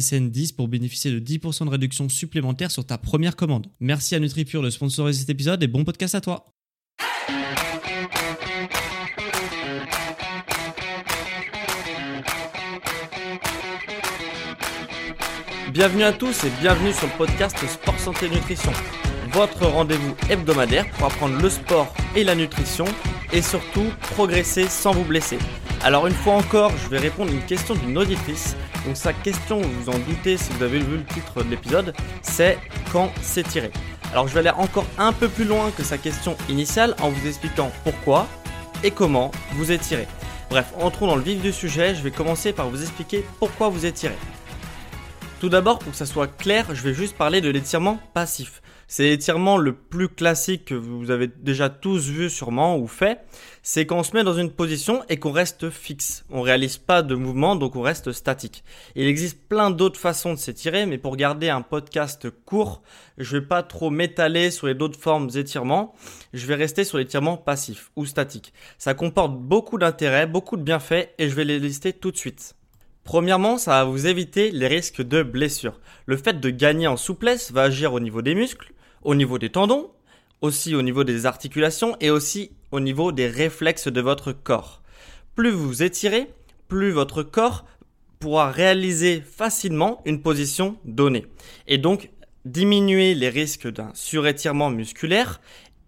SSN 10 pour bénéficier de 10% de réduction supplémentaire sur ta première commande. Merci à NutriPure de sponsoriser cet épisode et bon podcast à toi. Bienvenue à tous et bienvenue sur le podcast Sport Santé Nutrition, votre rendez-vous hebdomadaire pour apprendre le sport et la nutrition et surtout progresser sans vous blesser. Alors une fois encore, je vais répondre à une question d'une auditrice. Donc sa question, vous vous en doutez si vous avez vu le titre de l'épisode, c'est quand s'étirer. Alors je vais aller encore un peu plus loin que sa question initiale en vous expliquant pourquoi et comment vous étirez. Bref, entrons dans le vif du sujet, je vais commencer par vous expliquer pourquoi vous étirez. Tout d'abord, pour que ça soit clair, je vais juste parler de l'étirement passif. C'est l'étirement le plus classique que vous avez déjà tous vu sûrement ou fait. C'est quand on se met dans une position et qu'on reste fixe. On réalise pas de mouvement, donc on reste statique. Il existe plein d'autres façons de s'étirer, mais pour garder un podcast court, je vais pas trop m'étaler sur les d'autres formes d'étirement. Je vais rester sur l'étirement passif ou statique. Ça comporte beaucoup d'intérêts, beaucoup de bienfaits et je vais les lister tout de suite. Premièrement, ça va vous éviter les risques de blessure. Le fait de gagner en souplesse va agir au niveau des muscles, au niveau des tendons, aussi au niveau des articulations et aussi au niveau des réflexes de votre corps. Plus vous étirez, plus votre corps pourra réaliser facilement une position donnée et donc diminuer les risques d'un surétirement musculaire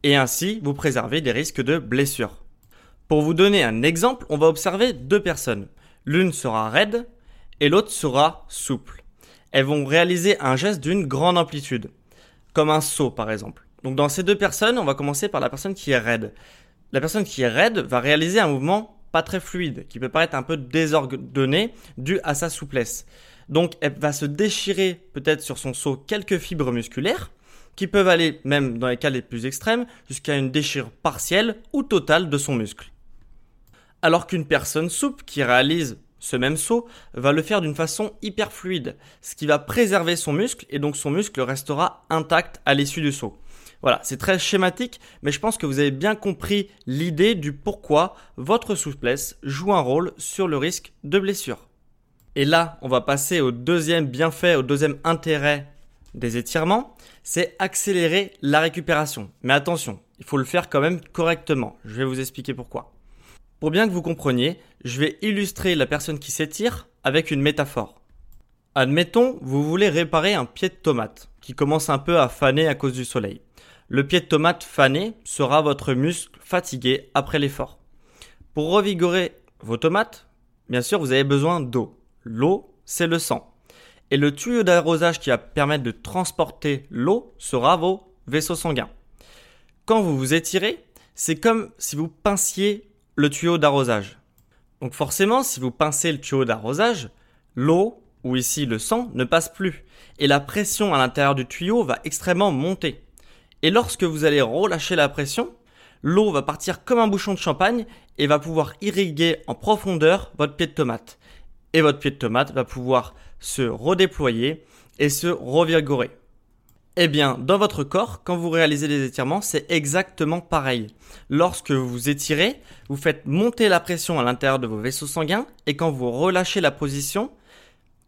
et ainsi vous préserver des risques de blessure. Pour vous donner un exemple, on va observer deux personnes. L'une sera raide et l'autre sera souple. Elles vont réaliser un geste d'une grande amplitude, comme un saut par exemple. Donc dans ces deux personnes, on va commencer par la personne qui est raide. La personne qui est raide va réaliser un mouvement pas très fluide, qui peut paraître un peu désordonné dû à sa souplesse. Donc elle va se déchirer peut-être sur son saut quelques fibres musculaires, qui peuvent aller, même dans les cas les plus extrêmes, jusqu'à une déchirure partielle ou totale de son muscle alors qu'une personne souple qui réalise ce même saut va le faire d'une façon hyper fluide, ce qui va préserver son muscle et donc son muscle restera intact à l'issue du saut. Voilà, c'est très schématique, mais je pense que vous avez bien compris l'idée du pourquoi votre souplesse joue un rôle sur le risque de blessure. Et là, on va passer au deuxième bienfait, au deuxième intérêt des étirements, c'est accélérer la récupération. Mais attention, il faut le faire quand même correctement. Je vais vous expliquer pourquoi. Pour bien que vous compreniez, je vais illustrer la personne qui s'étire avec une métaphore. Admettons, vous voulez réparer un pied de tomate qui commence un peu à faner à cause du soleil. Le pied de tomate fané sera votre muscle fatigué après l'effort. Pour revigorer vos tomates, bien sûr, vous avez besoin d'eau. L'eau, c'est le sang. Et le tuyau d'arrosage qui va permettre de transporter l'eau sera vos vaisseaux sanguins. Quand vous vous étirez, c'est comme si vous pinciez le tuyau d'arrosage. Donc forcément, si vous pincez le tuyau d'arrosage, l'eau, ou ici le sang, ne passe plus. Et la pression à l'intérieur du tuyau va extrêmement monter. Et lorsque vous allez relâcher la pression, l'eau va partir comme un bouchon de champagne et va pouvoir irriguer en profondeur votre pied de tomate. Et votre pied de tomate va pouvoir se redéployer et se revigorer. Eh bien, dans votre corps, quand vous réalisez des étirements, c'est exactement pareil. Lorsque vous étirez, vous faites monter la pression à l'intérieur de vos vaisseaux sanguins et quand vous relâchez la position,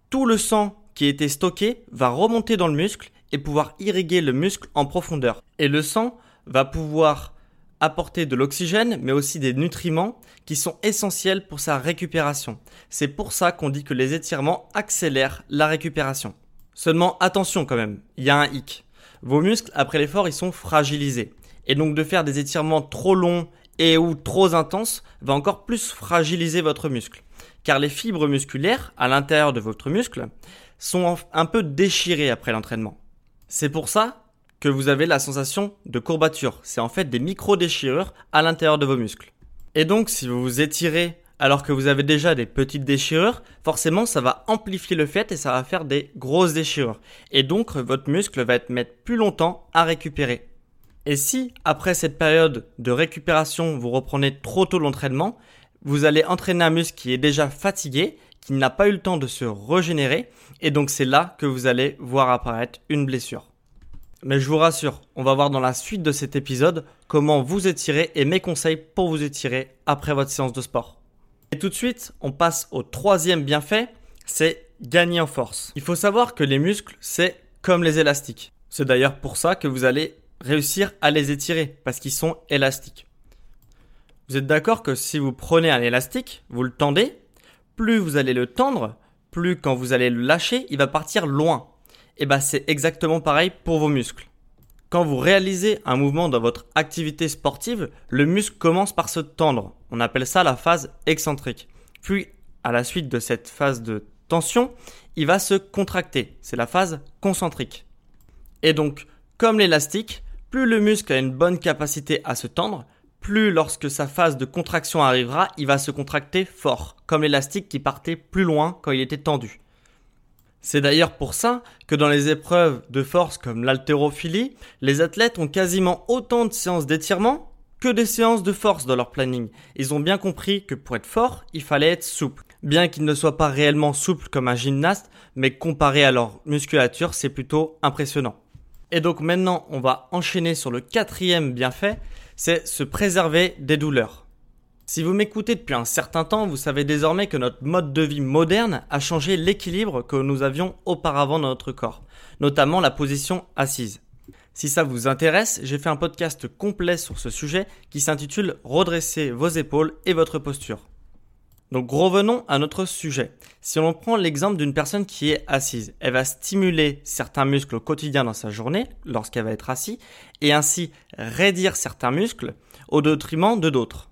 tout le sang qui était stocké va remonter dans le muscle et pouvoir irriguer le muscle en profondeur. Et le sang va pouvoir apporter de l'oxygène, mais aussi des nutriments qui sont essentiels pour sa récupération. C'est pour ça qu'on dit que les étirements accélèrent la récupération. Seulement attention quand même, il y a un hic. Vos muscles, après l'effort, ils sont fragilisés. Et donc de faire des étirements trop longs et ou trop intenses va encore plus fragiliser votre muscle. Car les fibres musculaires à l'intérieur de votre muscle sont un peu déchirées après l'entraînement. C'est pour ça que vous avez la sensation de courbature. C'est en fait des micro-déchirures à l'intérieur de vos muscles. Et donc si vous vous étirez alors que vous avez déjà des petites déchirures, forcément ça va amplifier le fait et ça va faire des grosses déchirures. Et donc votre muscle va être mettre plus longtemps à récupérer. Et si après cette période de récupération vous reprenez trop tôt l'entraînement, vous allez entraîner un muscle qui est déjà fatigué, qui n'a pas eu le temps de se régénérer, et donc c'est là que vous allez voir apparaître une blessure. Mais je vous rassure, on va voir dans la suite de cet épisode comment vous étirer et mes conseils pour vous étirer après votre séance de sport. Et tout de suite, on passe au troisième bienfait, c'est gagner en force. Il faut savoir que les muscles, c'est comme les élastiques. C'est d'ailleurs pour ça que vous allez réussir à les étirer, parce qu'ils sont élastiques. Vous êtes d'accord que si vous prenez un élastique, vous le tendez, plus vous allez le tendre, plus quand vous allez le lâcher, il va partir loin et eh ben c'est exactement pareil pour vos muscles. Quand vous réalisez un mouvement dans votre activité sportive, le muscle commence par se tendre. On appelle ça la phase excentrique. Puis, à la suite de cette phase de tension, il va se contracter. C'est la phase concentrique. Et donc, comme l'élastique, plus le muscle a une bonne capacité à se tendre, plus lorsque sa phase de contraction arrivera, il va se contracter fort, comme l'élastique qui partait plus loin quand il était tendu. C'est d'ailleurs pour ça que dans les épreuves de force comme l'haltérophilie, les athlètes ont quasiment autant de séances d'étirement que des séances de force dans leur planning. Ils ont bien compris que pour être fort, il fallait être souple. Bien qu'ils ne soient pas réellement souples comme un gymnaste, mais comparé à leur musculature, c'est plutôt impressionnant. Et donc maintenant, on va enchaîner sur le quatrième bienfait, c'est se préserver des douleurs. Si vous m'écoutez depuis un certain temps, vous savez désormais que notre mode de vie moderne a changé l'équilibre que nous avions auparavant dans notre corps, notamment la position assise. Si ça vous intéresse, j'ai fait un podcast complet sur ce sujet qui s'intitule Redresser vos épaules et votre posture. Donc revenons à notre sujet. Si on prend l'exemple d'une personne qui est assise, elle va stimuler certains muscles au quotidien dans sa journée lorsqu'elle va être assise et ainsi raidir certains muscles au détriment de d'autres.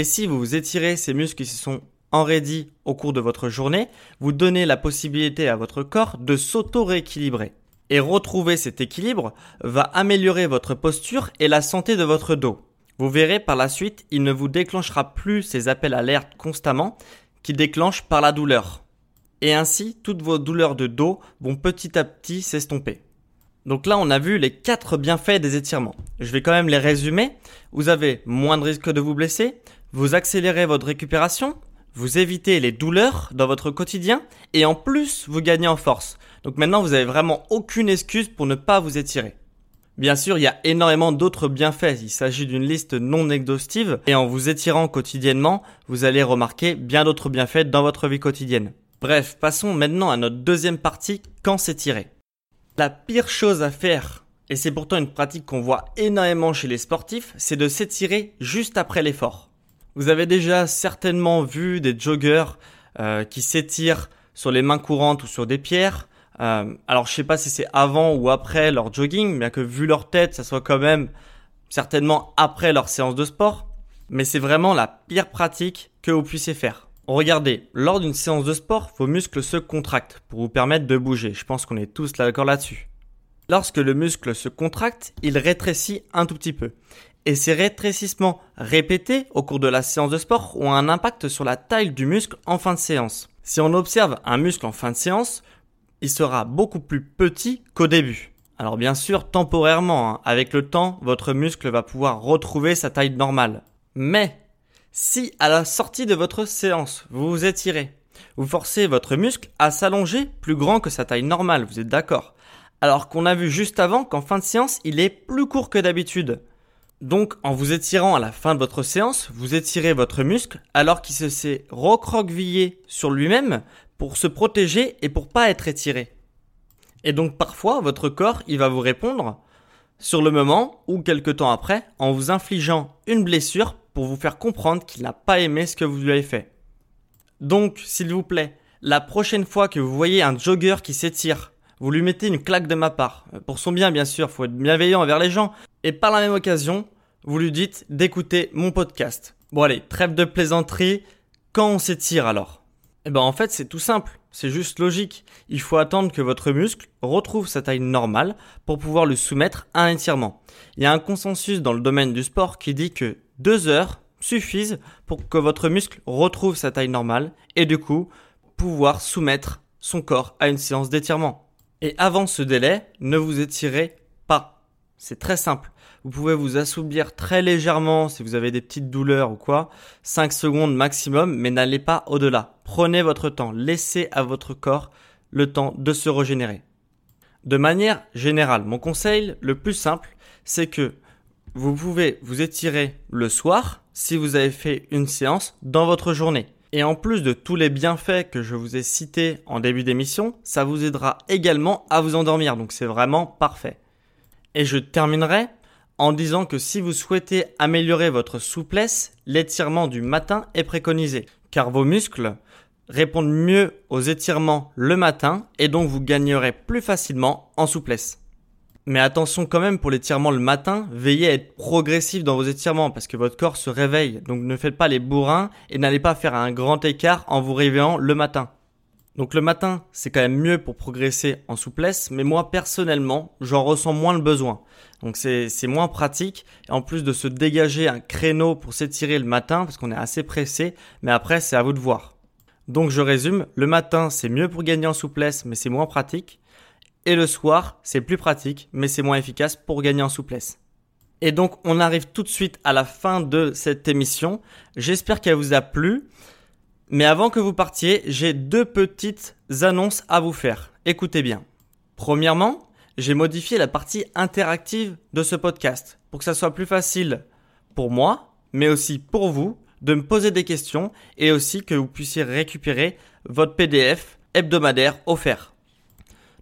Et si vous étirez ces muscles qui se sont enraidis au cours de votre journée, vous donnez la possibilité à votre corps de s'auto-rééquilibrer. Et retrouver cet équilibre va améliorer votre posture et la santé de votre dos. Vous verrez par la suite, il ne vous déclenchera plus ces appels alerte constamment qui déclenchent par la douleur. Et ainsi, toutes vos douleurs de dos vont petit à petit s'estomper. Donc là, on a vu les quatre bienfaits des étirements. Je vais quand même les résumer. Vous avez moins de risque de vous blesser, vous accélérez votre récupération, vous évitez les douleurs dans votre quotidien et en plus vous gagnez en force. Donc maintenant vous avez vraiment aucune excuse pour ne pas vous étirer. Bien sûr, il y a énormément d'autres bienfaits. Il s'agit d'une liste non exhaustive et en vous étirant quotidiennement, vous allez remarquer bien d'autres bienfaits dans votre vie quotidienne. Bref, passons maintenant à notre deuxième partie, quand s'étirer. La pire chose à faire, et c'est pourtant une pratique qu'on voit énormément chez les sportifs, c'est de s'étirer juste après l'effort. Vous avez déjà certainement vu des joggers euh, qui s'étirent sur les mains courantes ou sur des pierres. Euh, alors je sais pas si c'est avant ou après leur jogging, mais que vu leur tête, ça soit quand même certainement après leur séance de sport. Mais c'est vraiment la pire pratique que vous puissiez faire. Regardez, lors d'une séance de sport, vos muscles se contractent pour vous permettre de bouger. Je pense qu'on est tous d'accord là-dessus. Lorsque le muscle se contracte, il rétrécit un tout petit peu et ces rétrécissements répétés au cours de la séance de sport ont un impact sur la taille du muscle en fin de séance. Si on observe un muscle en fin de séance, il sera beaucoup plus petit qu'au début. Alors bien sûr, temporairement, hein, avec le temps, votre muscle va pouvoir retrouver sa taille normale. Mais si à la sortie de votre séance, vous vous étirez, vous forcez votre muscle à s'allonger plus grand que sa taille normale, vous êtes d'accord? Alors qu'on a vu juste avant qu'en fin de séance, il est plus court que d'habitude. Donc, en vous étirant à la fin de votre séance, vous étirez votre muscle alors qu'il se s'est recroquevillé sur lui-même pour se protéger et pour pas être étiré. Et donc, parfois, votre corps, il va vous répondre sur le moment ou quelque temps après en vous infligeant une blessure pour vous faire comprendre qu'il n'a pas aimé ce que vous lui avez fait. Donc, s'il vous plaît, la prochaine fois que vous voyez un jogger qui s'étire, vous lui mettez une claque de ma part. Pour son bien, bien sûr, faut être bienveillant envers les gens. Et par la même occasion, vous lui dites d'écouter mon podcast. Bon allez, trêve de plaisanterie. Quand on s'étire alors? Eh ben en fait, c'est tout simple. C'est juste logique. Il faut attendre que votre muscle retrouve sa taille normale pour pouvoir le soumettre à un étirement. Il y a un consensus dans le domaine du sport qui dit que deux heures suffisent pour que votre muscle retrouve sa taille normale et du coup pouvoir soumettre son corps à une séance d'étirement. Et avant ce délai, ne vous étirez pas. C'est très simple. Vous pouvez vous assouplir très légèrement si vous avez des petites douleurs ou quoi. 5 secondes maximum, mais n'allez pas au-delà. Prenez votre temps. Laissez à votre corps le temps de se régénérer. De manière générale, mon conseil le plus simple, c'est que vous pouvez vous étirer le soir si vous avez fait une séance dans votre journée. Et en plus de tous les bienfaits que je vous ai cités en début d'émission, ça vous aidera également à vous endormir. Donc c'est vraiment parfait. Et je terminerai en disant que si vous souhaitez améliorer votre souplesse, l'étirement du matin est préconisé. Car vos muscles répondent mieux aux étirements le matin et donc vous gagnerez plus facilement en souplesse. Mais attention quand même pour l'étirement le matin, veillez à être progressif dans vos étirements parce que votre corps se réveille. Donc ne faites pas les bourrins et n'allez pas faire un grand écart en vous réveillant le matin. Donc le matin, c'est quand même mieux pour progresser en souplesse, mais moi personnellement, j'en ressens moins le besoin. Donc c'est moins pratique. En plus de se dégager un créneau pour s'étirer le matin, parce qu'on est assez pressé, mais après c'est à vous de voir. Donc je résume, le matin c'est mieux pour gagner en souplesse, mais c'est moins pratique. Et le soir, c'est plus pratique, mais c'est moins efficace pour gagner en souplesse. Et donc, on arrive tout de suite à la fin de cette émission. J'espère qu'elle vous a plu. Mais avant que vous partiez, j'ai deux petites annonces à vous faire. Écoutez bien. Premièrement, j'ai modifié la partie interactive de ce podcast pour que ça soit plus facile pour moi, mais aussi pour vous, de me poser des questions et aussi que vous puissiez récupérer votre PDF hebdomadaire offert.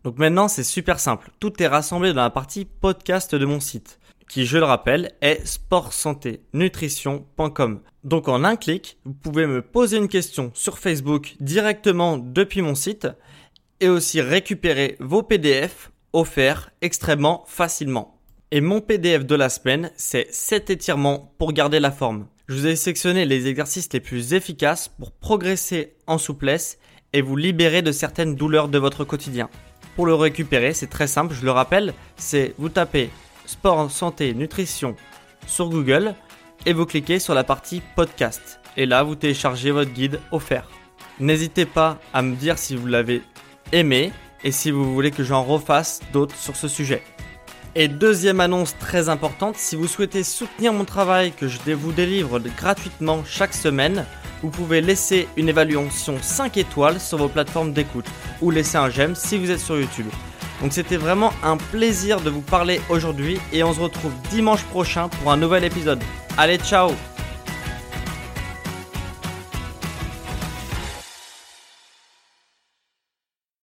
Donc maintenant, c'est super simple. Tout est rassemblé dans la partie podcast de mon site, qui, je le rappelle, est sportsanténutrition.com. Donc en un clic, vous pouvez me poser une question sur Facebook directement depuis mon site et aussi récupérer vos PDF offerts extrêmement facilement. Et mon PDF de la semaine, c'est 7 étirements pour garder la forme. Je vous ai sélectionné les exercices les plus efficaces pour progresser en souplesse et vous libérer de certaines douleurs de votre quotidien. Pour le récupérer, c'est très simple, je le rappelle, c'est vous tapez sport, santé, nutrition sur Google et vous cliquez sur la partie podcast. Et là, vous téléchargez votre guide offert. N'hésitez pas à me dire si vous l'avez aimé et si vous voulez que j'en refasse d'autres sur ce sujet. Et deuxième annonce très importante, si vous souhaitez soutenir mon travail que je vous délivre gratuitement chaque semaine, vous pouvez laisser une évaluation 5 étoiles sur vos plateformes d'écoute ou laisser un j'aime si vous êtes sur YouTube. Donc c'était vraiment un plaisir de vous parler aujourd'hui et on se retrouve dimanche prochain pour un nouvel épisode. Allez, ciao